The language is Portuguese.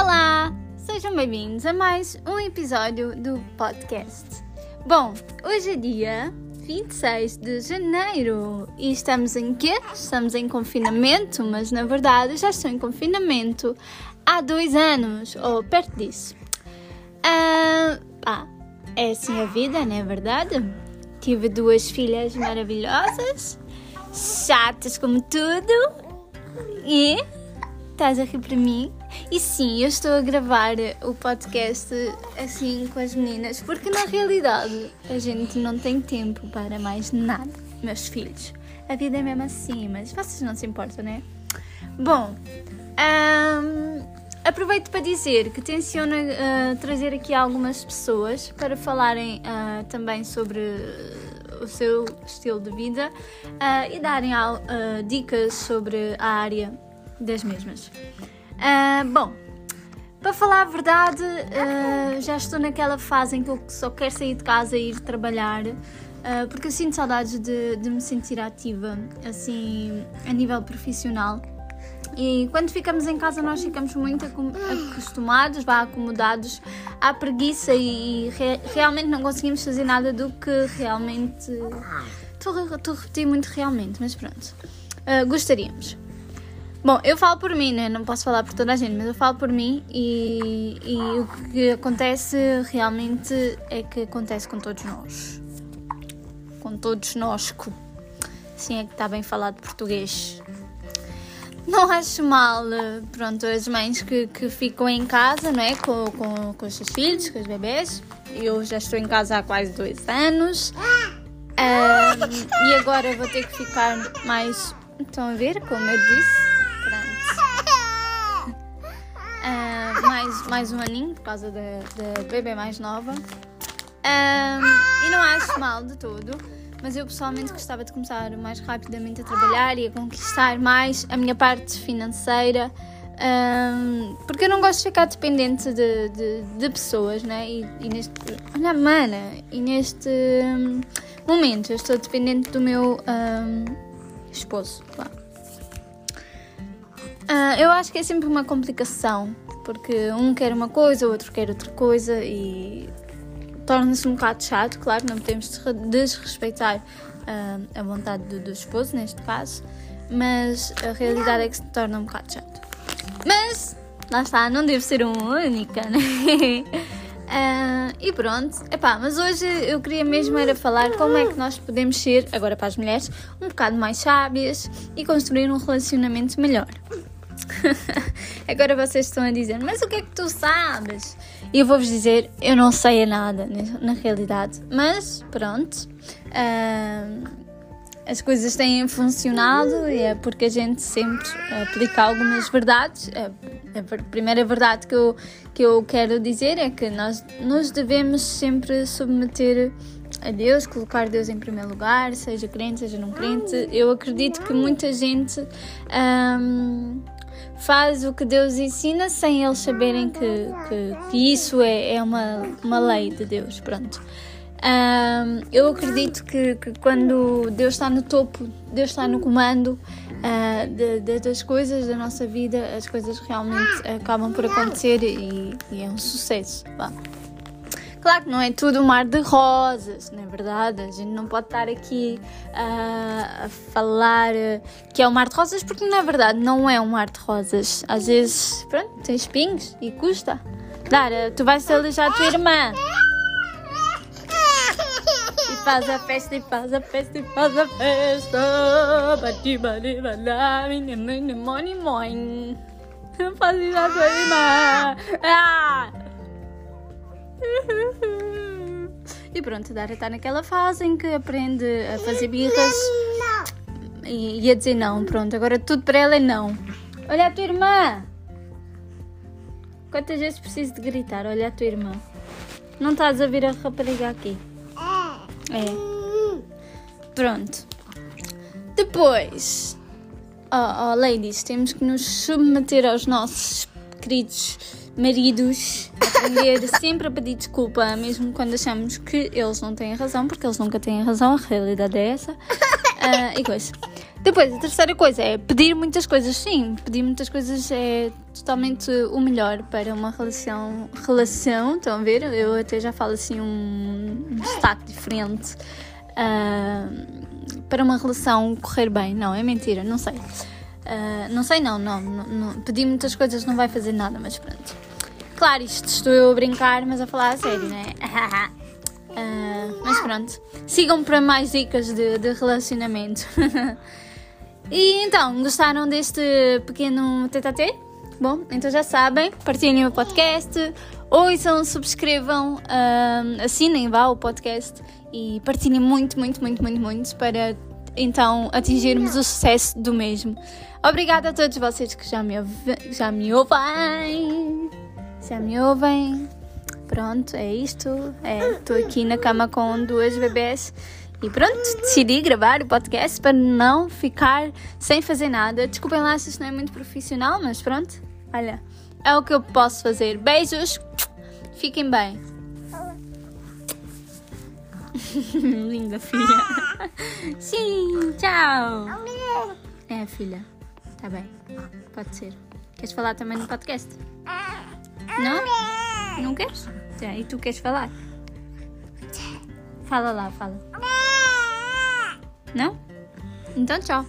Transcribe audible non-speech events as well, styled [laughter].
Olá! Sejam bem-vindos a mais um episódio do podcast. Bom, hoje é dia 26 de janeiro e estamos em quê? Estamos em confinamento, mas na verdade já estou em confinamento há dois anos, ou perto disso. Ah, ah é assim a vida, não é verdade? Tive duas filhas maravilhosas, chatas como tudo, e estás a rir para mim? E sim, eu estou a gravar o podcast assim com as meninas, porque na realidade a gente não tem tempo para mais nada, meus filhos. A vida é mesmo assim, mas vocês não se importam, né? Bom, um, aproveito para dizer que tenciono uh, trazer aqui algumas pessoas para falarem uh, também sobre o seu estilo de vida uh, e darem dicas sobre a área das mesmas. Uh, bom, para falar a verdade, uh, já estou naquela fase em que eu só quero sair de casa e ir trabalhar, uh, porque eu sinto saudades de, de, me sentir ativa, assim, a nível profissional. E quando ficamos em casa, nós ficamos muito acostumados, vá, acomodados à preguiça e, re realmente não conseguimos fazer nada do que realmente. Estou a repetir muito realmente, mas pronto. gostaríamos. Bom, eu falo por mim, né? Não posso falar por toda a gente, mas eu falo por mim e, e o que acontece realmente é que acontece com todos nós. Com todos nós. Assim é que está bem falado português. Não acho mal, pronto, as mães que, que ficam em casa, não é? Com, com, com os seus filhos, com os bebês. Eu já estou em casa há quase dois anos. Um, e agora vou ter que ficar mais. Estão a ver, como eu disse? Mais, mais um aninho por causa da, bebê mais nova. Um, e não acho mal de todo, mas eu pessoalmente gostava de começar mais rapidamente a trabalhar e a conquistar mais a minha parte financeira. Um, porque eu não gosto de ficar dependente de, de, de pessoas, né? E, e, neste. Olha, mana! E neste um, momento eu estou dependente do meu um, esposo. Uh, eu acho que é sempre uma complicação porque um quer uma coisa, o outro quer outra coisa e torna-se um bocado chato. Claro, não podemos desrespeitar uh, a vontade do, do, esposo, neste caso, mas a realidade é que se torna um bocado chato. Mas, lá está, não devo ser uma única, né? Uh, [laughs] e pronto, epá, mas hoje eu queria mesmo era falar como é que nós podemos ser, agora para as mulheres, um bocado mais sábias e construir um relacionamento melhor. [laughs] Agora vocês estão a dizer, mas o que é que tu sabes? E eu vou-vos dizer, eu não sei nada na realidade, mas pronto. Uh, as coisas têm funcionado e é porque a gente sempre aplica algumas verdades. A primeira verdade que eu, que eu quero dizer é que nós nos devemos sempre submeter a Deus, colocar Deus em primeiro lugar, seja crente, seja não crente. Eu acredito que muita gente. Um, faz o que Deus ensina sem eles saberem que, que, que isso é, é uma, uma lei de Deus. Pronto. Um, eu acredito que, que, quando Deus está no topo, Deus está no comando uh, de, de, das coisas da nossa vida, as coisas realmente acabam por acontecer e, e é um sucesso. Claro que não é tudo um mar de rosas, não é verdade? A gente não pode estar aqui uh, a falar que é um mar de rosas porque na verdade não é um mar de rosas. Às vezes, pronto, tem espinhos e custa. Dara, tu vais alejar a tua irmã. E faz a festa, e faz a festa, e faz a festa. Bati, bati, bati, mãe, mãe, mãe. Faz a tua irmã. Ah! [laughs] E pronto, a Dara está naquela fase em que aprende a fazer birras e, e a dizer não. Pronto, agora tudo para ela é não. Olha a tua irmã! Quantas vezes preciso de gritar? Olha a tua irmã. Não estás a vir a rapariga aqui? É. Pronto. Depois, oh, oh, ladies, temos que nos submeter aos nossos queridos maridos aprender [laughs] sempre a pedir desculpa, mesmo quando achamos que eles não têm razão, porque eles nunca têm razão, a realidade é essa. Uh, [laughs] e coisa. Depois, a terceira coisa é pedir muitas coisas. Sim, pedir muitas coisas é totalmente o melhor para uma relação. Relação, estão a ver? Eu até já falo assim um, um destaque diferente. Uh, para uma relação correr bem. Não, é mentira, não sei. Uh, não sei, não, não, não, não. Pedir muitas coisas não vai fazer nada, mas pronto. Claro, isto estou eu a brincar, mas a falar a sério, né? Uh, [laughs] mas pronto, sigam para mais dicas de, de relacionamento. [laughs] e então, gostaram deste pequeno tete Bom, então já sabem, partilhem o podcast, ouçam, subscrevam, uh, assinem vá o podcast e partilhem muito, muito, muito, muito, muito para então atingirmos o sucesso do mesmo. Obrigada a todos vocês que já me, já me ouvem. Já me ouvem. Pronto, é isto. Estou é, aqui na cama com duas bebês. E pronto, decidi gravar o podcast para não ficar sem fazer nada. Desculpem lá se isto não é muito profissional, mas pronto. Olha, é o que eu posso fazer. Beijos, fiquem bem. [laughs] Linda filha. Sim, tchau. É, filha. Tá bem. Pode ser. Queres falar também no podcast? Não? Não queres? E tu queres falar? Fala lá, fala. Não? Então tchau.